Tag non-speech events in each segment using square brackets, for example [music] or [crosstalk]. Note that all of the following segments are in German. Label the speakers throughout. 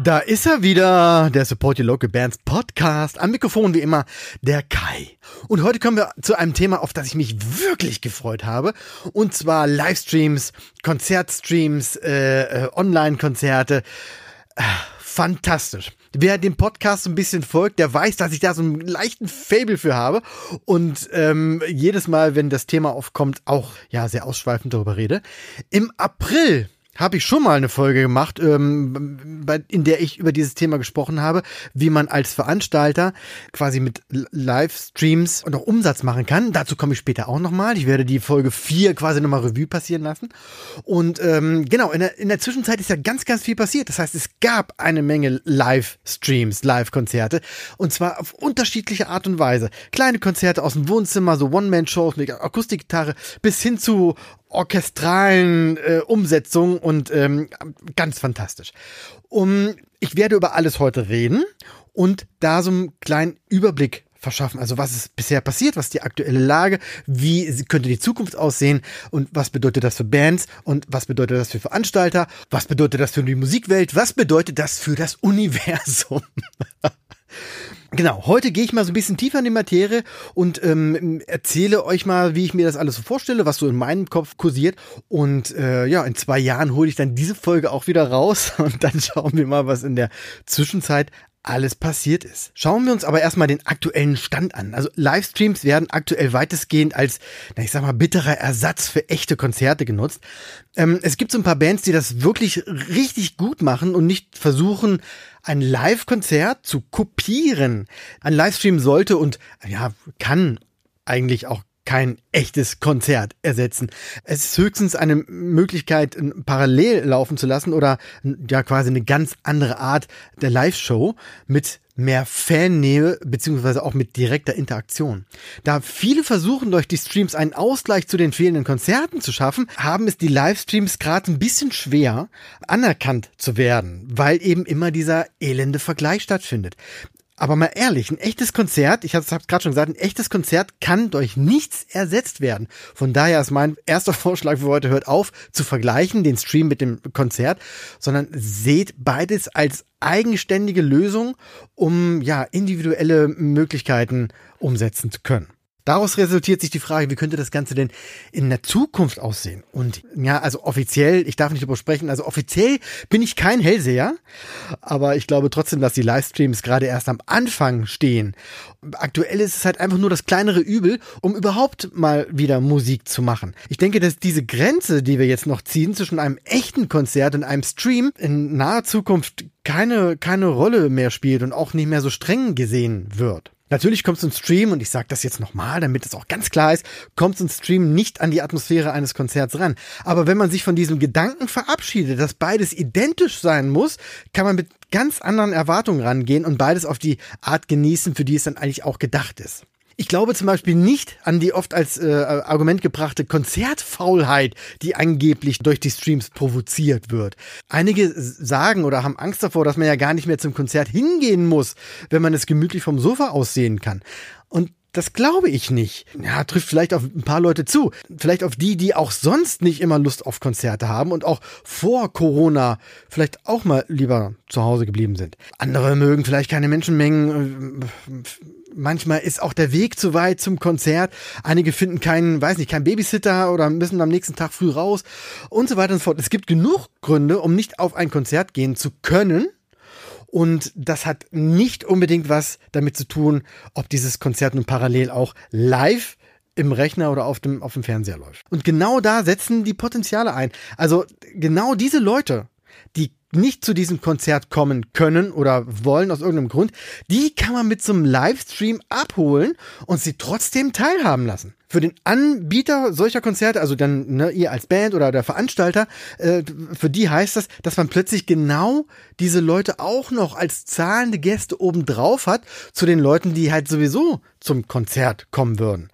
Speaker 1: Da ist er wieder, der Support Your Local Bands Podcast. Am Mikrofon wie immer der Kai. Und heute kommen wir zu einem Thema, auf das ich mich wirklich gefreut habe. Und zwar Livestreams, Konzertstreams, äh, äh, Online-Konzerte. Äh, fantastisch. Wer dem Podcast so ein bisschen folgt, der weiß, dass ich da so einen leichten Fable für habe und ähm, jedes Mal, wenn das Thema aufkommt, auch ja sehr ausschweifend darüber rede. Im April habe ich schon mal eine Folge gemacht, ähm, bei, in der ich über dieses Thema gesprochen habe, wie man als Veranstalter quasi mit Livestreams auch Umsatz machen kann. Dazu komme ich später auch nochmal. Ich werde die Folge 4 quasi nochmal Revue passieren lassen. Und ähm, genau, in der, in der Zwischenzeit ist ja ganz, ganz viel passiert. Das heißt, es gab eine Menge Livestreams, Live-Konzerte und zwar auf unterschiedliche Art und Weise. Kleine Konzerte aus dem Wohnzimmer, so One-Man-Shows mit Akustikgitarre, bis hin zu orchestralen äh, Umsetzung und ähm, ganz fantastisch. Um, ich werde über alles heute reden und da so einen kleinen Überblick verschaffen. Also was ist bisher passiert, was ist die aktuelle Lage, wie könnte die Zukunft aussehen und was bedeutet das für Bands und was bedeutet das für Veranstalter, was bedeutet das für die Musikwelt, was bedeutet das für das [laughs] Universum. Genau, heute gehe ich mal so ein bisschen tiefer in die Materie und ähm, erzähle euch mal, wie ich mir das alles so vorstelle, was so in meinem Kopf kursiert. Und äh, ja, in zwei Jahren hole ich dann diese Folge auch wieder raus [laughs] und dann schauen wir mal, was in der Zwischenzeit alles passiert ist. Schauen wir uns aber erstmal den aktuellen Stand an. Also Livestreams werden aktuell weitestgehend als, na ich sag mal, bitterer Ersatz für echte Konzerte genutzt. Ähm, es gibt so ein paar Bands, die das wirklich richtig gut machen und nicht versuchen, ein Live-Konzert zu kopieren. Ein Livestream sollte und ja, kann eigentlich auch kein echtes Konzert ersetzen. Es ist höchstens eine Möglichkeit, parallel laufen zu lassen oder ja quasi eine ganz andere Art der Live-Show mit mehr Fannähe beziehungsweise auch mit direkter Interaktion. Da viele versuchen durch die Streams einen Ausgleich zu den fehlenden Konzerten zu schaffen, haben es die Livestreams gerade ein bisschen schwer anerkannt zu werden, weil eben immer dieser elende Vergleich stattfindet. Aber mal ehrlich, ein echtes Konzert, ich habe es gerade schon gesagt, ein echtes Konzert kann durch nichts ersetzt werden. Von daher ist mein erster [laughs] Vorschlag für heute, hört auf zu vergleichen, den Stream mit dem Konzert, sondern seht beides als eigenständige Lösung, um ja individuelle Möglichkeiten umsetzen zu können. Daraus resultiert sich die Frage, wie könnte das Ganze denn in der Zukunft aussehen? Und ja, also offiziell, ich darf nicht darüber sprechen, also offiziell bin ich kein Hellseher, aber ich glaube trotzdem, dass die Livestreams gerade erst am Anfang stehen. Aktuell ist es halt einfach nur das kleinere Übel, um überhaupt mal wieder Musik zu machen. Ich denke, dass diese Grenze, die wir jetzt noch ziehen zwischen einem echten Konzert und einem Stream in naher Zukunft keine, keine Rolle mehr spielt und auch nicht mehr so streng gesehen wird. Natürlich kommt ein Stream, und ich sage das jetzt nochmal, damit es auch ganz klar ist, kommt ein Stream nicht an die Atmosphäre eines Konzerts ran. Aber wenn man sich von diesem Gedanken verabschiedet, dass beides identisch sein muss, kann man mit ganz anderen Erwartungen rangehen und beides auf die Art genießen, für die es dann eigentlich auch gedacht ist. Ich glaube zum Beispiel nicht an die oft als äh, Argument gebrachte Konzertfaulheit, die angeblich durch die Streams provoziert wird. Einige sagen oder haben Angst davor, dass man ja gar nicht mehr zum Konzert hingehen muss, wenn man es gemütlich vom Sofa aussehen kann. Und das glaube ich nicht. Ja, trifft vielleicht auf ein paar Leute zu. Vielleicht auf die, die auch sonst nicht immer Lust auf Konzerte haben und auch vor Corona vielleicht auch mal lieber zu Hause geblieben sind. Andere mögen vielleicht keine Menschenmengen manchmal ist auch der Weg zu weit zum Konzert. Einige finden keinen, weiß nicht, keinen Babysitter oder müssen am nächsten Tag früh raus und so weiter und so fort. Es gibt genug Gründe, um nicht auf ein Konzert gehen zu können. Und das hat nicht unbedingt was damit zu tun, ob dieses Konzert nun parallel auch live im Rechner oder auf dem, auf dem Fernseher läuft. Und genau da setzen die Potenziale ein. Also genau diese Leute, die nicht zu diesem Konzert kommen können oder wollen aus irgendeinem Grund, die kann man mit so einem Livestream abholen und sie trotzdem teilhaben lassen. Für den Anbieter solcher Konzerte, also dann ne, ihr als Band oder der Veranstalter, äh, für die heißt das, dass man plötzlich genau diese Leute auch noch als zahlende Gäste obendrauf hat zu den Leuten, die halt sowieso zum Konzert kommen würden.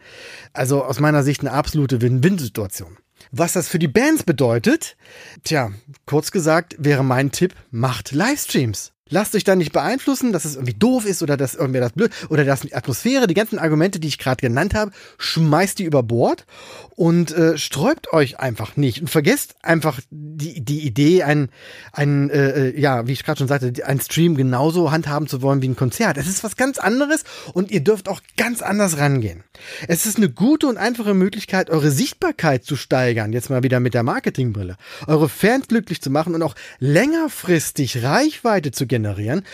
Speaker 1: Also aus meiner Sicht eine absolute Win-Win-Situation. Was das für die Bands bedeutet? Tja, kurz gesagt wäre mein Tipp, macht Livestreams. Lasst euch da nicht beeinflussen, dass es irgendwie doof ist oder dass irgendwer das blöd oder dass die Atmosphäre, die ganzen Argumente, die ich gerade genannt habe, schmeißt die über Bord und äh, sträubt euch einfach nicht und vergesst einfach die, die Idee, ein, ein äh, äh ja, wie ich gerade schon sagte, ein Stream genauso handhaben zu wollen wie ein Konzert. Es ist was ganz anderes und ihr dürft auch ganz anders rangehen. Es ist eine gute und einfache Möglichkeit, eure Sichtbarkeit zu steigern, jetzt mal wieder mit der Marketingbrille, eure Fans glücklich zu machen und auch längerfristig Reichweite zu generieren,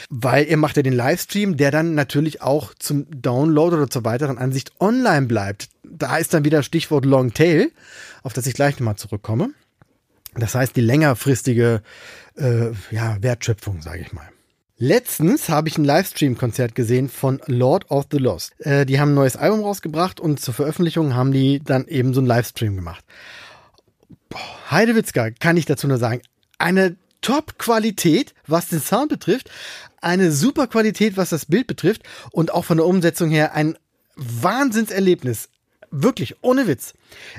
Speaker 1: weil ihr macht ja den Livestream, der dann natürlich auch zum Download oder zur weiteren Ansicht online bleibt. Da ist dann wieder Stichwort Long Tail, auf das ich gleich nochmal zurückkomme. Das heißt, die längerfristige äh, ja, Wertschöpfung, sage ich mal. Letztens habe ich ein Livestream-Konzert gesehen von Lord of the Lost. Äh, die haben ein neues Album rausgebracht und zur Veröffentlichung haben die dann eben so einen Livestream gemacht. Boah, Heidewitzka kann ich dazu nur sagen. Eine Top-Qualität, was den Sound betrifft, eine super Qualität, was das Bild betrifft und auch von der Umsetzung her ein Wahnsinnserlebnis. Wirklich, ohne Witz.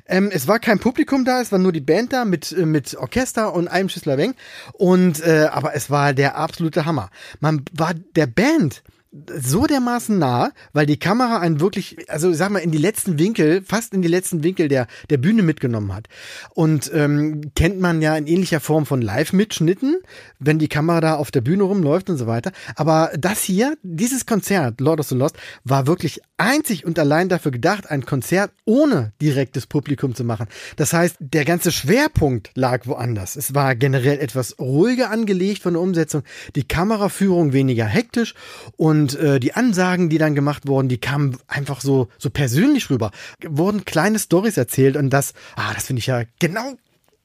Speaker 1: Ähm, es war kein Publikum da, es war nur die Band da mit, äh, mit Orchester und einem Schüssler Weng. Und, äh, aber es war der absolute Hammer. Man war der Band so dermaßen nah, weil die Kamera einen wirklich, also sag mal, in die letzten Winkel, fast in die letzten Winkel der, der Bühne mitgenommen hat. Und ähm, kennt man ja in ähnlicher Form von Live-Mitschnitten, wenn die Kamera da auf der Bühne rumläuft und so weiter. Aber das hier, dieses Konzert, Lord of the Lost, war wirklich einzig und allein dafür gedacht, ein Konzert ohne direktes Publikum zu machen. Das heißt, der ganze Schwerpunkt lag woanders. Es war generell etwas ruhiger angelegt von der Umsetzung, die Kameraführung weniger hektisch und und äh, die Ansagen, die dann gemacht wurden, die kamen einfach so, so persönlich rüber. Wurden kleine Stories erzählt und das, ah, das finde ich ja genau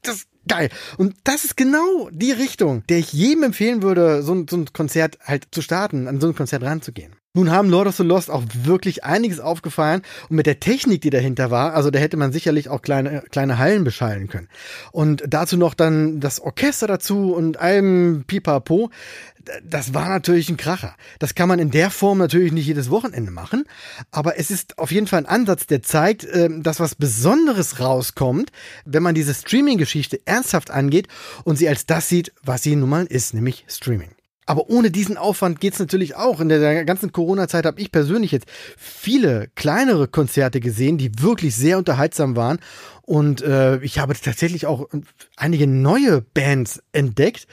Speaker 1: das geil. Und das ist genau die Richtung, der ich jedem empfehlen würde, so ein, so ein Konzert halt zu starten, an so ein Konzert ranzugehen. Nun haben Lord of the Lost auch wirklich einiges aufgefallen und mit der Technik, die dahinter war, also da hätte man sicherlich auch kleine, kleine Hallen beschallen können. Und dazu noch dann das Orchester dazu und allem Pipapo das war natürlich ein Kracher. Das kann man in der Form natürlich nicht jedes Wochenende machen, aber es ist auf jeden Fall ein Ansatz, der zeigt, ähm, dass was Besonderes rauskommt, wenn man diese Streaming-Geschichte ernsthaft angeht und sie als das sieht, was sie nun mal ist, nämlich Streaming. Aber ohne diesen Aufwand geht's natürlich auch. In der ganzen Corona-Zeit habe ich persönlich jetzt viele kleinere Konzerte gesehen, die wirklich sehr unterhaltsam waren. Und äh, ich habe tatsächlich auch einige neue Bands entdeckt,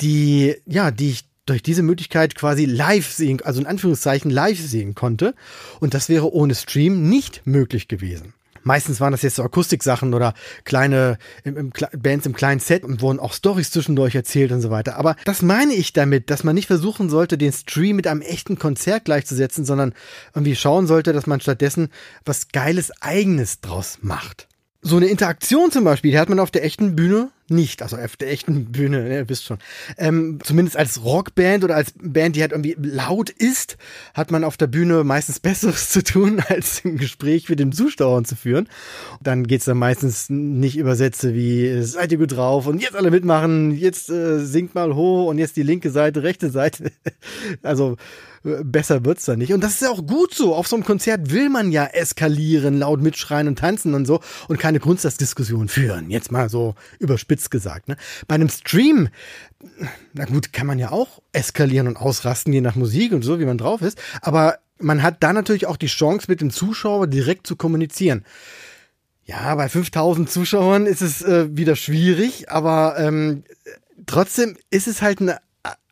Speaker 1: die, ja, die ich durch diese Möglichkeit quasi live sehen, also in Anführungszeichen live sehen konnte. Und das wäre ohne Stream nicht möglich gewesen. Meistens waren das jetzt so Akustiksachen oder kleine im, im, Bands im kleinen Set und wurden auch Stories zwischendurch erzählt und so weiter. Aber das meine ich damit, dass man nicht versuchen sollte, den Stream mit einem echten Konzert gleichzusetzen, sondern irgendwie schauen sollte, dass man stattdessen was Geiles Eigenes draus macht. So eine Interaktion zum Beispiel, die hat man auf der echten Bühne nicht, also auf der echten Bühne, ne, ihr wisst schon. Ähm, zumindest als Rockband oder als Band, die halt irgendwie laut ist, hat man auf der Bühne meistens Besseres zu tun, [laughs] als ein Gespräch mit den Zuschauern zu führen. Dann geht's dann meistens nicht über Sätze wie, seid ihr gut drauf und jetzt alle mitmachen, jetzt äh, singt mal hoch und jetzt die linke Seite, rechte Seite. [laughs] also besser wird's da nicht. Und das ist ja auch gut so. Auf so einem Konzert will man ja eskalieren, laut mitschreien und tanzen und so und keine Grundsatzdiskussion führen. Jetzt mal so überspitzt spitz gesagt. Ne? Bei einem Stream, na gut, kann man ja auch eskalieren und ausrasten, je nach Musik und so, wie man drauf ist. Aber man hat da natürlich auch die Chance, mit dem Zuschauer direkt zu kommunizieren. Ja, bei 5000 Zuschauern ist es äh, wieder schwierig, aber ähm, trotzdem ist es halt eine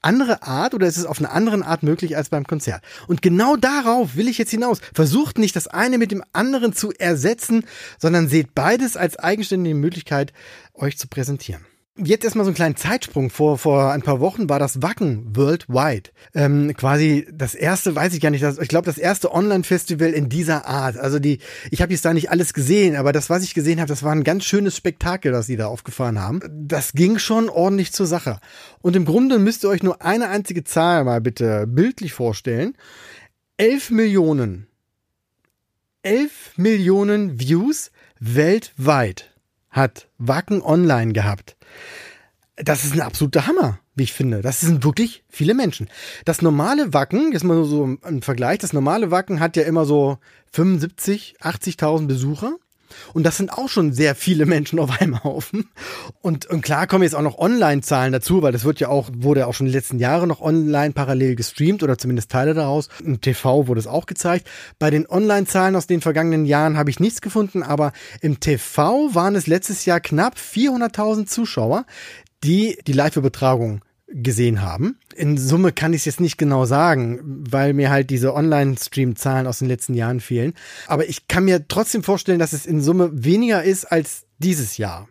Speaker 1: andere Art oder ist es auf eine andere Art möglich als beim Konzert? Und genau darauf will ich jetzt hinaus. Versucht nicht das eine mit dem anderen zu ersetzen, sondern seht beides als eigenständige Möglichkeit, euch zu präsentieren. Jetzt erstmal so einen kleinen Zeitsprung. Vor, vor ein paar Wochen war das Wacken Worldwide. Ähm, quasi das erste, weiß ich gar nicht, das, ich glaube das erste Online-Festival in dieser Art. Also die, ich habe jetzt da nicht alles gesehen, aber das, was ich gesehen habe, das war ein ganz schönes Spektakel, das sie da aufgefahren haben. Das ging schon ordentlich zur Sache. Und im Grunde müsst ihr euch nur eine einzige Zahl mal bitte bildlich vorstellen. Elf Millionen. Elf Millionen Views weltweit hat Wacken online gehabt. Das ist ein absoluter Hammer, wie ich finde. Das sind wirklich viele Menschen. Das normale Wacken, jetzt mal so ein Vergleich, das normale Wacken hat ja immer so 75, 80.000 Besucher. Und das sind auch schon sehr viele Menschen auf einem Haufen. Und, und klar kommen jetzt auch noch Online-Zahlen dazu, weil das wird ja auch, wurde auch schon die letzten Jahre noch online parallel gestreamt oder zumindest Teile daraus. Im TV wurde es auch gezeigt. Bei den Online-Zahlen aus den vergangenen Jahren habe ich nichts gefunden, aber im TV waren es letztes Jahr knapp 400.000 Zuschauer, die die Live-Übertragung gesehen haben. In Summe kann ich es jetzt nicht genau sagen, weil mir halt diese Online-Stream-Zahlen aus den letzten Jahren fehlen. Aber ich kann mir trotzdem vorstellen, dass es in Summe weniger ist als dieses Jahr.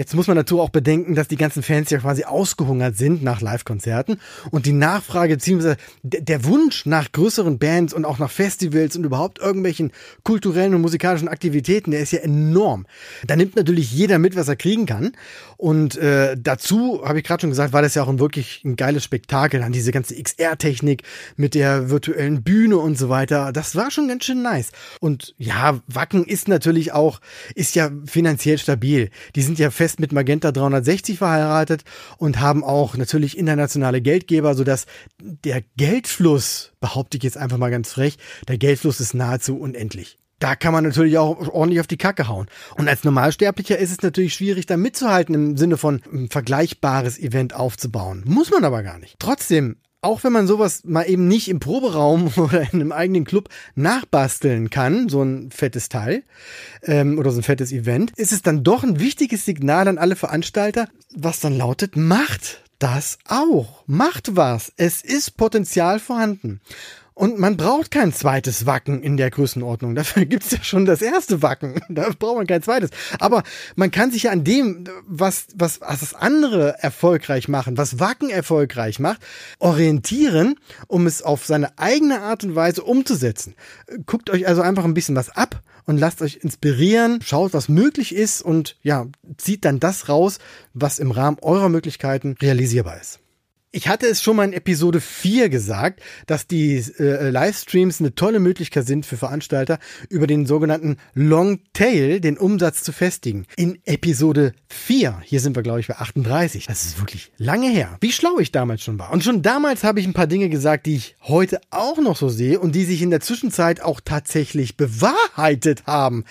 Speaker 1: Jetzt muss man dazu auch bedenken, dass die ganzen Fans ja quasi ausgehungert sind nach Live-Konzerten und die Nachfrage bzw. der Wunsch nach größeren Bands und auch nach Festivals und überhaupt irgendwelchen kulturellen und musikalischen Aktivitäten, der ist ja enorm. Da nimmt natürlich jeder mit, was er kriegen kann. Und äh, dazu, habe ich gerade schon gesagt, war das ja auch ein wirklich ein geiles Spektakel. Dann diese ganze XR-Technik mit der virtuellen Bühne und so weiter. Das war schon ganz schön nice. Und ja, Wacken ist natürlich auch, ist ja finanziell stabil. Die sind ja fest fest mit Magenta 360 verheiratet und haben auch natürlich internationale Geldgeber, sodass der Geldfluss, behaupte ich jetzt einfach mal ganz frech, der Geldfluss ist nahezu unendlich. Da kann man natürlich auch ordentlich auf die Kacke hauen. Und als Normalsterblicher ist es natürlich schwierig, da mitzuhalten im Sinne von ein vergleichbares Event aufzubauen. Muss man aber gar nicht. Trotzdem, auch wenn man sowas mal eben nicht im Proberaum [laughs] oder in einem eigenen Club nachbasteln kann, so ein fettes Teil ähm, oder so ein fettes Event, ist es dann doch ein wichtiges Signal an alle Veranstalter, was dann lautet, macht das auch. Macht was. Es ist Potenzial vorhanden. Und man braucht kein zweites Wacken in der Größenordnung. [laughs] Dafür gibt's ja schon das erste Wacken. [laughs] Da braucht man kein zweites. Aber man kann sich ja an dem, was, was, was das andere erfolgreich machen, was Wacken erfolgreich macht, orientieren, um es auf seine eigene Art und Weise umzusetzen. Guckt euch also einfach ein bisschen was ab und lasst euch inspirieren, schaut, was möglich ist und ja, zieht dann das raus, was im Rahmen eurer Möglichkeiten realisierbar ist. Ich hatte es schon mal in Episode 4 gesagt, dass die äh, Livestreams eine tolle Möglichkeit sind für Veranstalter, über den sogenannten Long Tail den Umsatz zu festigen. In Episode 4, hier sind wir glaube ich bei 38, das ist wirklich lange her, wie schlau ich damals schon war. Und schon damals habe ich ein paar Dinge gesagt, die ich heute auch noch so sehe und die sich in der Zwischenzeit auch tatsächlich bewahrheitet haben.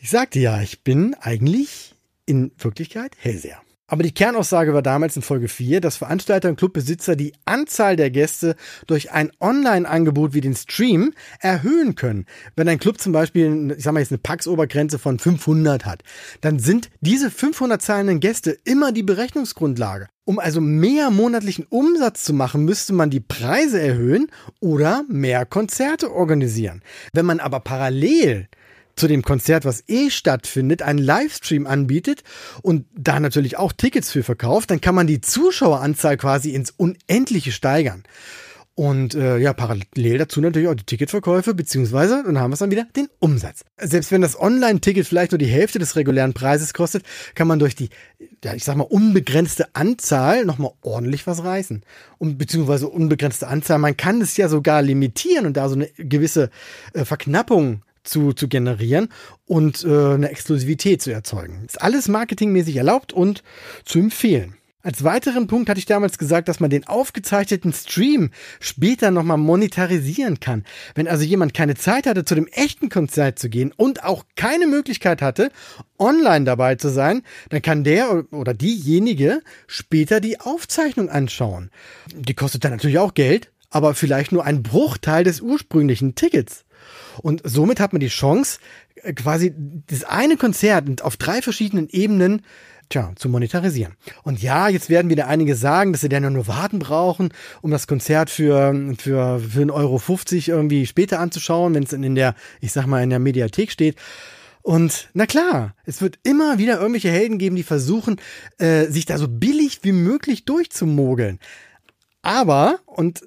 Speaker 1: Ich sagte ja, ich bin eigentlich in Wirklichkeit Hellseher. Aber die Kernaussage war damals in Folge 4, dass Veranstalter und Clubbesitzer die Anzahl der Gäste durch ein Online-Angebot wie den Stream erhöhen können. Wenn ein Club zum Beispiel, ich sag mal jetzt eine Pax-Obergrenze von 500 hat, dann sind diese 500 zahlenden Gäste immer die Berechnungsgrundlage. Um also mehr monatlichen Umsatz zu machen, müsste man die Preise erhöhen oder mehr Konzerte organisieren. Wenn man aber parallel zu dem Konzert, was eh stattfindet, einen Livestream anbietet und da natürlich auch Tickets für verkauft, dann kann man die Zuschaueranzahl quasi ins Unendliche steigern. Und äh, ja, parallel dazu natürlich auch die Ticketverkäufe, beziehungsweise dann haben wir es dann wieder den Umsatz. Selbst wenn das Online-Ticket vielleicht nur die Hälfte des regulären Preises kostet, kann man durch die, ja, ich sag mal, unbegrenzte Anzahl nochmal ordentlich was reißen. Und beziehungsweise unbegrenzte Anzahl, man kann es ja sogar limitieren und da so eine gewisse äh, Verknappung zu, zu generieren und äh, eine Exklusivität zu erzeugen. Ist alles marketingmäßig erlaubt und zu empfehlen. Als weiteren Punkt hatte ich damals gesagt, dass man den aufgezeichneten Stream später nochmal monetarisieren kann. Wenn also jemand keine Zeit hatte, zu dem echten Konzert zu gehen und auch keine Möglichkeit hatte, online dabei zu sein, dann kann der oder diejenige später die Aufzeichnung anschauen. Die kostet dann natürlich auch Geld, aber vielleicht nur ein Bruchteil des ursprünglichen Tickets. Und somit hat man die Chance, äh, quasi das eine Konzert auf drei verschiedenen Ebenen tja, zu monetarisieren. Und ja, jetzt werden wieder einige sagen, dass sie dann nur warten brauchen, um das Konzert für, für, für 1,50 Euro irgendwie später anzuschauen, wenn es in der, ich sag mal, in der Mediathek steht. Und na klar, es wird immer wieder irgendwelche Helden geben, die versuchen, äh, sich da so billig wie möglich durchzumogeln. Aber, und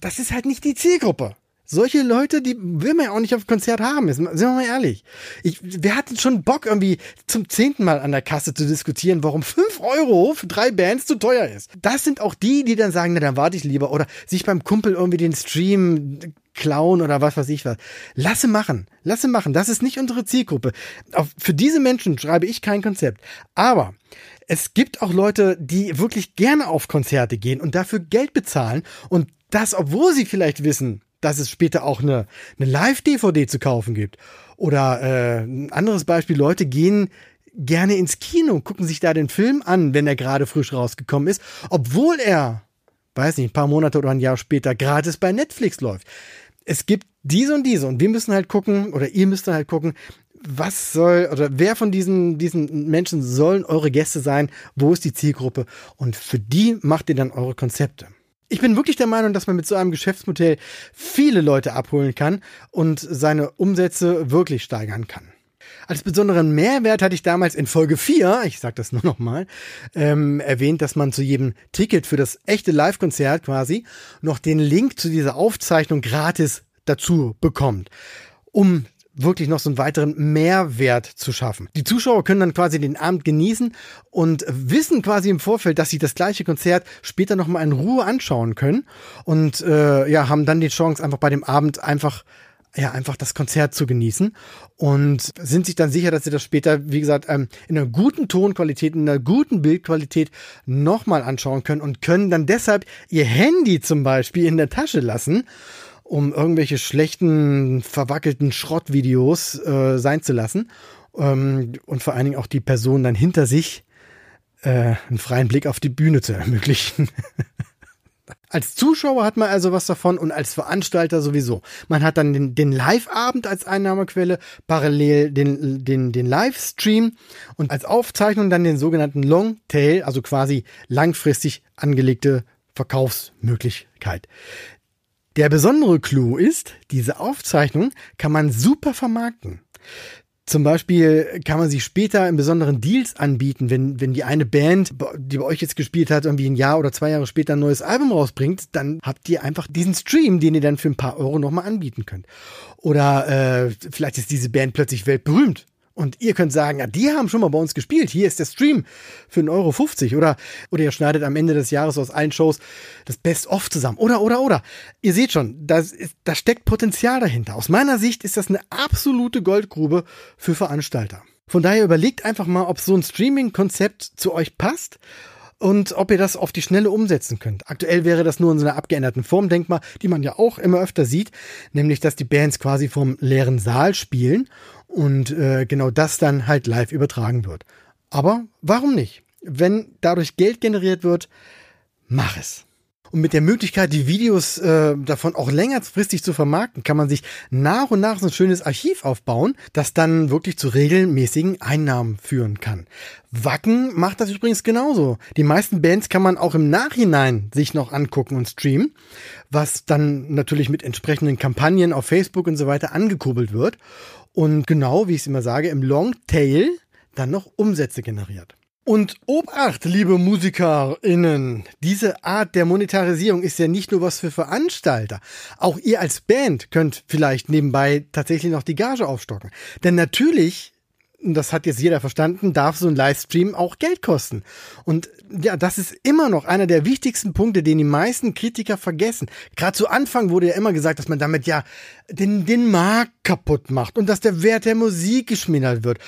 Speaker 1: das ist halt nicht die Zielgruppe. Solche Leute, die will man ja auch nicht auf Konzert haben, sind wir mal ehrlich. Ich, wir hatten schon Bock, irgendwie zum zehnten Mal an der Kasse zu diskutieren, warum fünf Euro für drei Bands zu teuer ist. Das sind auch die, die dann sagen, na, dann warte ich lieber. Oder sich beim Kumpel irgendwie den Stream klauen oder was weiß ich was. Lasse machen. Lasse machen. Das ist nicht unsere Zielgruppe. Auch für diese Menschen schreibe ich kein Konzept. Aber es gibt auch Leute, die wirklich gerne auf Konzerte gehen und dafür Geld bezahlen und das, obwohl sie vielleicht wissen, dass es später auch eine, eine Live-DVD zu kaufen gibt. Oder äh, ein anderes Beispiel, Leute gehen gerne ins Kino, gucken sich da den Film an, wenn er gerade frisch rausgekommen ist, obwohl er, weiß nicht, ein paar Monate oder ein Jahr später gratis bei Netflix läuft. Es gibt diese und diese und wir müssen halt gucken, oder ihr müsst halt gucken, was soll oder wer von diesen, diesen Menschen sollen eure Gäste sein? Wo ist die Zielgruppe? Und für die macht ihr dann eure Konzepte. Ich bin wirklich der Meinung, dass man mit so einem Geschäftsmodell viele Leute abholen kann und seine Umsätze wirklich steigern kann. Als besonderen Mehrwert hatte ich damals in Folge 4, ich sage das nur nochmal, ähm, erwähnt, dass man zu jedem Ticket für das echte Live-Konzert quasi noch den Link zu dieser Aufzeichnung gratis dazu bekommt, um wirklich noch so einen weiteren Mehrwert zu schaffen. Die Zuschauer können dann quasi den Abend genießen und wissen quasi im Vorfeld, dass sie das gleiche Konzert später nochmal in Ruhe anschauen können und äh, ja, haben dann die Chance, einfach bei dem Abend einfach ja, einfach das Konzert zu genießen und sind sich dann sicher, dass sie das später, wie gesagt, ähm, in einer guten Tonqualität, in einer guten Bildqualität nochmal anschauen können und können dann deshalb ihr Handy zum Beispiel in der Tasche lassen um irgendwelche schlechten, verwackelten Schrottvideos äh, sein zu lassen. Ähm, und vor allen Dingen auch die Person dann hinter sich äh, einen freien Blick auf die Bühne zu ermöglichen. [laughs] Als Zuschauer hat man also was davon und als Veranstalter sowieso. Man hat dann den, den Live-Abend als Einnahmequelle, parallel den, den, den Livestream und als Aufzeichnung dann den sogenannten Longtail, also quasi langfristig angelegte Verkaufsmöglichkeit. Der besondere Clou ist, diese Aufzeichnung kann man super vermarkten. Zum Beispiel kann man sie später in besonderen Deals anbieten, wenn, wenn die eine Band, die bei euch jetzt gespielt hat, irgendwie ein Jahr oder zwei Jahre später ein neues Album rausbringt, dann habt ihr einfach diesen Stream, den ihr dann für ein paar Euro nochmal anbieten könnt. Oder äh, vielleicht ist diese Band plötzlich weltberühmt und ihr könnt sagen, ja, die haben schon mal bei uns gespielt. Hier ist der Stream für 1,50 Euro. Oder, oder ihr schneidet am Ende des Jahres aus allen Shows das Best-of zusammen. Oder, oder, oder. Ihr seht schon, da steckt Potenzial dahinter. Aus meiner Sicht ist das eine absolute Goldgrube für Veranstalter. Von daher überlegt einfach mal, ob so ein Streaming-Konzept zu euch passt und ob ihr das auf die Schnelle umsetzen könnt. Aktuell wäre das nur in so einer abgeänderten Form denkbar, die man ja auch immer öfter sieht, nämlich dass die Bands quasi vom leeren Saal spielen und äh, genau das dann halt live übertragen wird. Aber warum nicht? Wenn dadurch Geld generiert wird, mach es. Und mit der Möglichkeit, die Videos äh, davon auch längerfristig zu vermarkten, kann man sich nach und nach so ein schönes Archiv aufbauen, das dann wirklich zu regelmäßigen Einnahmen führen kann. Wacken macht das übrigens genauso. Die meisten Bands kann man auch im Nachhinein sich noch angucken und streamen, was dann natürlich mit entsprechenden Kampagnen auf Facebook und so weiter angekurbelt wird und genau, wie ich es immer sage, im Longtail dann noch Umsätze generiert. Und Obacht, liebe MusikerInnen, diese Art der Monetarisierung ist ja nicht nur was für Veranstalter. Auch ihr als Band könnt vielleicht nebenbei tatsächlich noch die Gage aufstocken. Denn natürlich und das hat jetzt jeder verstanden, darf so ein Livestream auch Geld kosten. Und ja, das ist immer noch einer der wichtigsten Punkte, den die meisten Kritiker vergessen. Gerade zu Anfang wurde ja immer gesagt, dass man damit ja den, den Markt kaputt macht und dass der Wert der Musik geschmindert wird.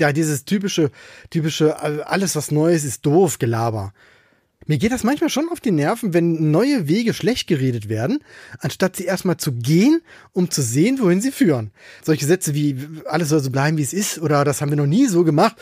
Speaker 1: Ja, dieses typische, typische, alles was Neues ist doof, Gelaber. Mir geht das manchmal schon auf die Nerven, wenn neue Wege schlecht geredet werden, anstatt sie erstmal zu gehen, um zu sehen, wohin sie führen. Solche Sätze wie alles soll so bleiben, wie es ist oder das haben wir noch nie so gemacht.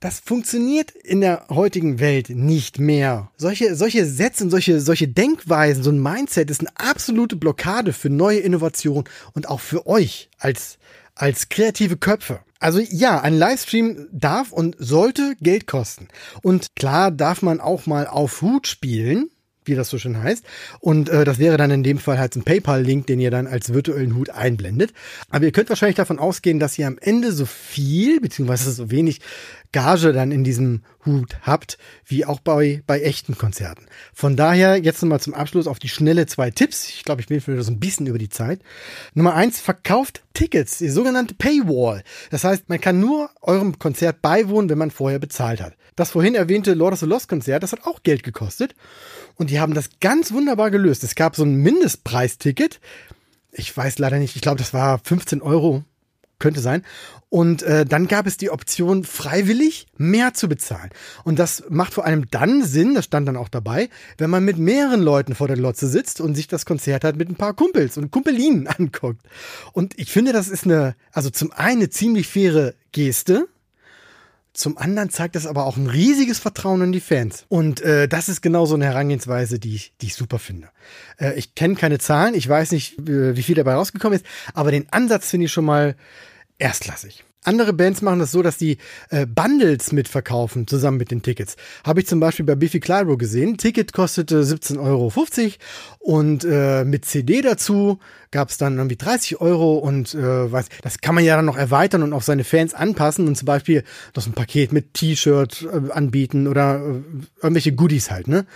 Speaker 1: Das funktioniert in der heutigen Welt nicht mehr. Solche, solche Sätze und solche, solche Denkweisen, so ein Mindset ist eine absolute Blockade für neue Innovation und auch für euch als, als kreative Köpfe. Also ja, ein Livestream darf und sollte Geld kosten. Und klar darf man auch mal auf Hut spielen, wie das so schön heißt. Und äh, das wäre dann in dem Fall halt ein PayPal-Link, den ihr dann als virtuellen Hut einblendet. Aber ihr könnt wahrscheinlich davon ausgehen, dass ihr am Ende so viel, beziehungsweise so wenig Gage dann in diesem Hut habt, wie auch bei, bei echten Konzerten. Von daher jetzt nochmal zum Abschluss auf die schnelle zwei Tipps. Ich glaube, ich bin für so ein bisschen über die Zeit. Nummer eins, verkauft Tickets, die sogenannte Paywall. Das heißt, man kann nur eurem Konzert beiwohnen, wenn man vorher bezahlt hat. Das vorhin erwähnte Lord of the Lost Konzert, das hat auch Geld gekostet. Und die haben das ganz wunderbar gelöst. Es gab so ein Mindestpreisticket. Ich weiß leider nicht, ich glaube, das war 15 Euro könnte sein. Und äh, dann gab es die Option, freiwillig mehr zu bezahlen. Und das macht vor allem dann Sinn, das stand dann auch dabei, wenn man mit mehreren Leuten vor der Lotze sitzt und sich das Konzert halt mit ein paar Kumpels und Kumpelinen [laughs] anguckt. Und ich finde, das ist eine, also zum einen eine ziemlich faire Geste, zum anderen zeigt das aber auch ein riesiges Vertrauen in die Fans. Und äh, das ist genau so eine Herangehensweise, die ich, die ich super finde. Äh, ich kenne keine Zahlen, ich weiß nicht, äh, wie viel dabei rausgekommen ist, aber den Ansatz finde ich schon mal erstklassig. Andere Bands machen das so, dass die äh, Bundles mitverkaufen, zusammen mit den Tickets. Habe ich zum Beispiel bei Biffy Clyro gesehen. Ticket kostete 17,50 Euro und äh, mit CD dazu gab es dann irgendwie 30 Euro und äh, was, das kann man ja dann noch erweitern und auf seine Fans anpassen und zum Beispiel noch so ein Paket mit T-Shirt äh, anbieten oder äh, irgendwelche Goodies halt, ne?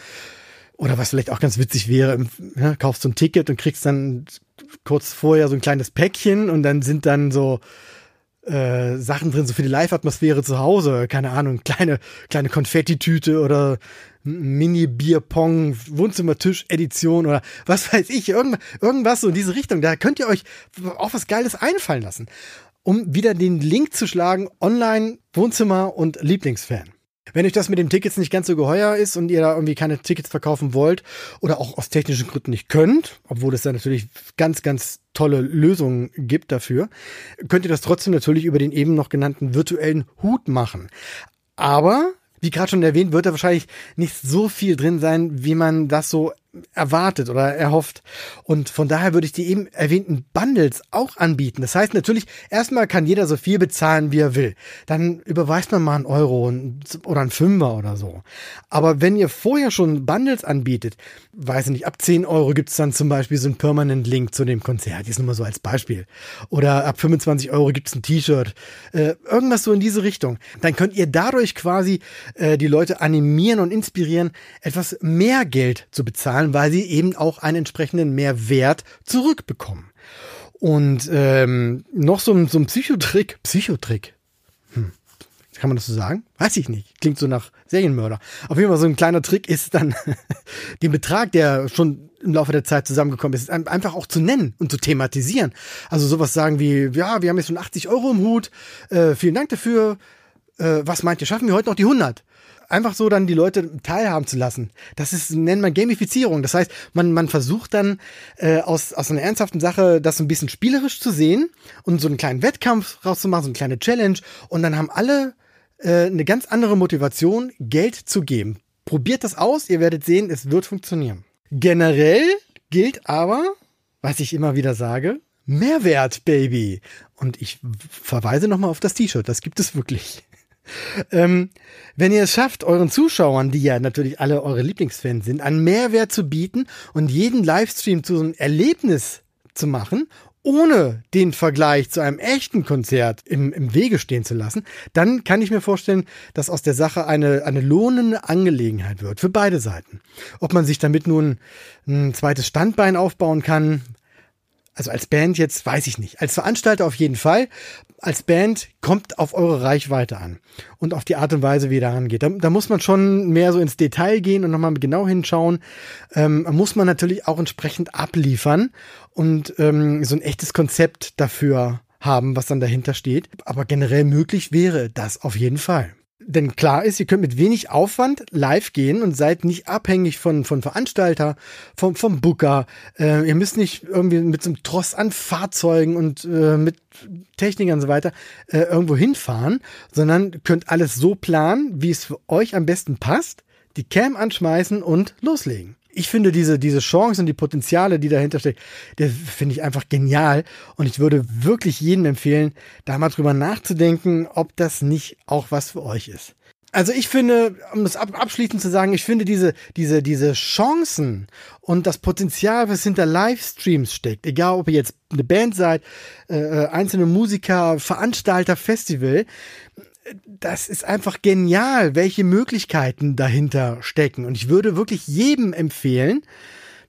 Speaker 1: Oder was vielleicht auch ganz witzig wäre, ja, kaufst so ein Ticket und kriegst dann kurz vorher so ein kleines Päckchen und dann sind dann so äh, Sachen drin, so für die Live-Atmosphäre zu Hause, keine Ahnung, kleine, kleine Konfettitüte oder Mini-Bierpong, Wohnzimmertisch-Edition oder was weiß ich, irgendwas, irgendwas so in diese Richtung. Da könnt ihr euch auch was Geiles einfallen lassen, um wieder den Link zu schlagen, online, Wohnzimmer und Lieblingsfan. Wenn euch das mit den Tickets nicht ganz so geheuer ist und ihr da irgendwie keine Tickets verkaufen wollt oder auch aus technischen Gründen nicht könnt, obwohl es da natürlich ganz, ganz tolle Lösungen gibt dafür, könnt ihr das trotzdem natürlich über den eben noch genannten virtuellen Hut machen. Aber wie gerade schon erwähnt, wird da wahrscheinlich nicht so viel drin sein, wie man das so erwartet oder erhofft. Und von daher würde ich die eben erwähnten Bundles auch anbieten. Das heißt natürlich, erstmal kann jeder so viel bezahlen, wie er will. Dann überweist man mal einen Euro oder einen Fünfer oder so. Aber wenn ihr vorher schon Bundles anbietet, weiß ich nicht, ab 10 Euro gibt's dann zum Beispiel so einen Permanent Link zu dem Konzert. ist nur mal so als Beispiel. Oder ab 25 Euro gibt's ein T-Shirt. Äh, irgendwas so in diese Richtung. Dann könnt ihr dadurch quasi äh, die Leute animieren und inspirieren, etwas mehr Geld zu bezahlen, weil sie eben auch einen entsprechenden Mehrwert zurückbekommen. Und ähm, noch so, ein so ein Psychotrick, Psychotrick, hm. kann man das so sagen? Weiß ich nicht. Klingt so nach Serienmörder. Auf jeden Fall so ein kleiner Trick ist dann [laughs] den Betrag, der schon im Laufe der Zeit zusammengekommen ist, einfach auch zu nennen und zu thematisieren. Also sowas sagen wie, ja, wir haben jetzt schon 80 Euro im Hut, äh, vielen Dank dafür. Äh, was meint ihr, schaffen wir heute noch die 100? Einfach so dann die Leute teilhaben zu lassen. Das ist, nennt man Gamifizierung. Das heißt, man, man versucht dann äh, aus, aus einer ernsthaften Sache das ein bisschen spielerisch zu sehen und so einen kleinen Wettkampf rauszumachen, so eine kleine Challenge. Und dann haben alle äh, eine ganz andere Motivation, Geld zu geben. Probiert das aus, ihr werdet sehen, es wird funktionieren. Generell gilt aber, was ich immer wieder sage, Mehrwert, Baby. Und ich verweise nochmal auf das T-Shirt, das gibt es wirklich. Ähm, wenn ihr es schafft, euren Zuschauern, die ja natürlich alle eure Lieblingsfans sind, einen Mehrwert zu bieten und jeden Livestream zu so einem Erlebnis zu machen, ohne den Vergleich zu einem echten Konzert im, im Wege stehen zu lassen, dann kann ich mir vorstellen, dass aus der Sache eine, eine lohnende Angelegenheit wird für beide Seiten. Ob man sich damit nun ein zweites Standbein aufbauen kann, also als Band jetzt weiß ich nicht. Als Veranstalter auf jeden Fall. Als Band kommt auf eure Reichweite an und auf die Art und Weise, wie ihr da rangeht. Da, da muss man schon mehr so ins Detail gehen und nochmal genau hinschauen. Ähm, muss man natürlich auch entsprechend abliefern und ähm, so ein echtes Konzept dafür haben, was dann dahinter steht. Aber generell möglich wäre das auf jeden Fall. Denn klar ist, ihr könnt mit wenig Aufwand live gehen und seid nicht abhängig von, von Veranstalter, vom, vom Booker. Äh, ihr müsst nicht irgendwie mit so einem Tross an Fahrzeugen und äh, mit Technik und so weiter äh, irgendwo hinfahren, sondern könnt alles so planen, wie es für euch am besten passt, die Cam anschmeißen und loslegen ich finde diese, diese Chancen und die Potenziale, die dahinter stecken, der finde ich einfach genial. Und ich würde wirklich jedem empfehlen, da mal drüber nachzudenken, ob das nicht auch was für euch ist. Also ich finde, um das abschließend zu sagen, ich finde diese, diese, diese Chancen und das Potenzial, was hinter Livestreams steckt, egal ob ihr jetzt eine Band seid, äh, äh einzelne Musiker, Veranstalter, Festival, das ist einfach genial, welche Möglichkeiten dahinter stecken. Und ich würde wirklich jedem empfehlen,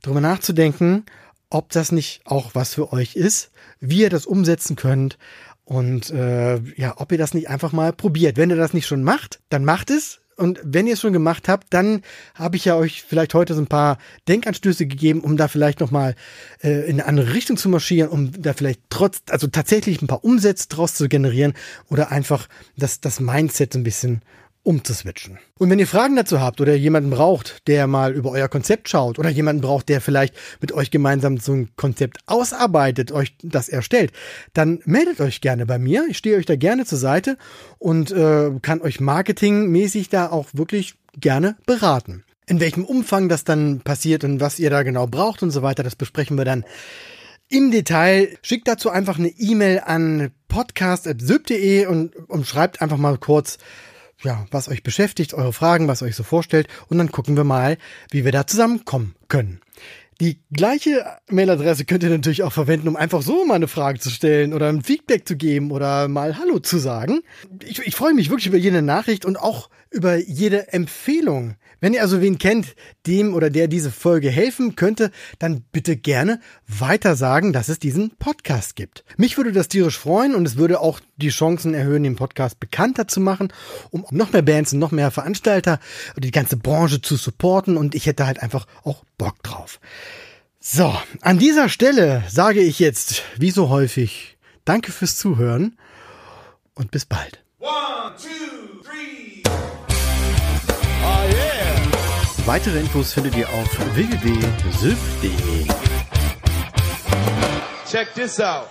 Speaker 1: darüber nachzudenken, ob das nicht auch was für euch ist, wie ihr das umsetzen könnt und äh, ja, ob ihr das nicht einfach mal probiert. Wenn ihr das nicht schon macht, dann macht es Und wenn ihr es schon gemacht habt, dann habe ich ja euch vielleicht heute so ein paar Denkanstöße gegeben, um da vielleicht nochmal äh, in eine andere Richtung zu marschieren, um da vielleicht trotz, also tatsächlich ein paar Umsätze draus zu generieren oder einfach das, das Mindset so ein bisschen umzuswitchen. Und wenn ihr Fragen dazu habt oder jemanden braucht, der mal über euer Konzept schaut oder jemanden braucht, der vielleicht mit euch gemeinsam so ein Konzept ausarbeitet, euch das erstellt, dann meldet euch gerne bei mir. Ich stehe euch da gerne zur Seite und äh, kann euch marketingmäßig da auch wirklich gerne beraten. In welchem Umfang das dann passiert und was ihr da genau braucht und so weiter, das besprechen wir dann im Detail. Schickt dazu einfach eine E-Mail an podcast.syb.de und, und schreibt einfach mal kurz, ja, was euch beschäftigt, eure Fragen, was euch so vorstellt und dann gucken wir mal, wie wir da zusammenkommen können. Die gleiche Mailadresse könnt ihr natürlich auch verwenden, um einfach so mal eine Frage zu stellen oder ein Feedback zu geben oder mal Hallo zu sagen. Ich, ich freue mich wirklich über jede Nachricht und auch über jede Empfehlung. Wenn ihr also wen kennt, dem oder der diese Folge helfen könnte, dann bitte gerne weiter sagen, dass es diesen Podcast gibt. Mich würde das tierisch freuen und es würde auch die Chancen erhöhen, den Podcast bekannter zu machen, um noch mehr Bands und noch mehr Veranstalter und die ganze Branche zu supporten und ich hätte halt einfach auch Bock drauf. So, an dieser Stelle sage ich jetzt, wie so häufig, danke fürs Zuhören und bis bald. One, two, Weitere Infos findet ihr auf www.sylph.de. Check this out.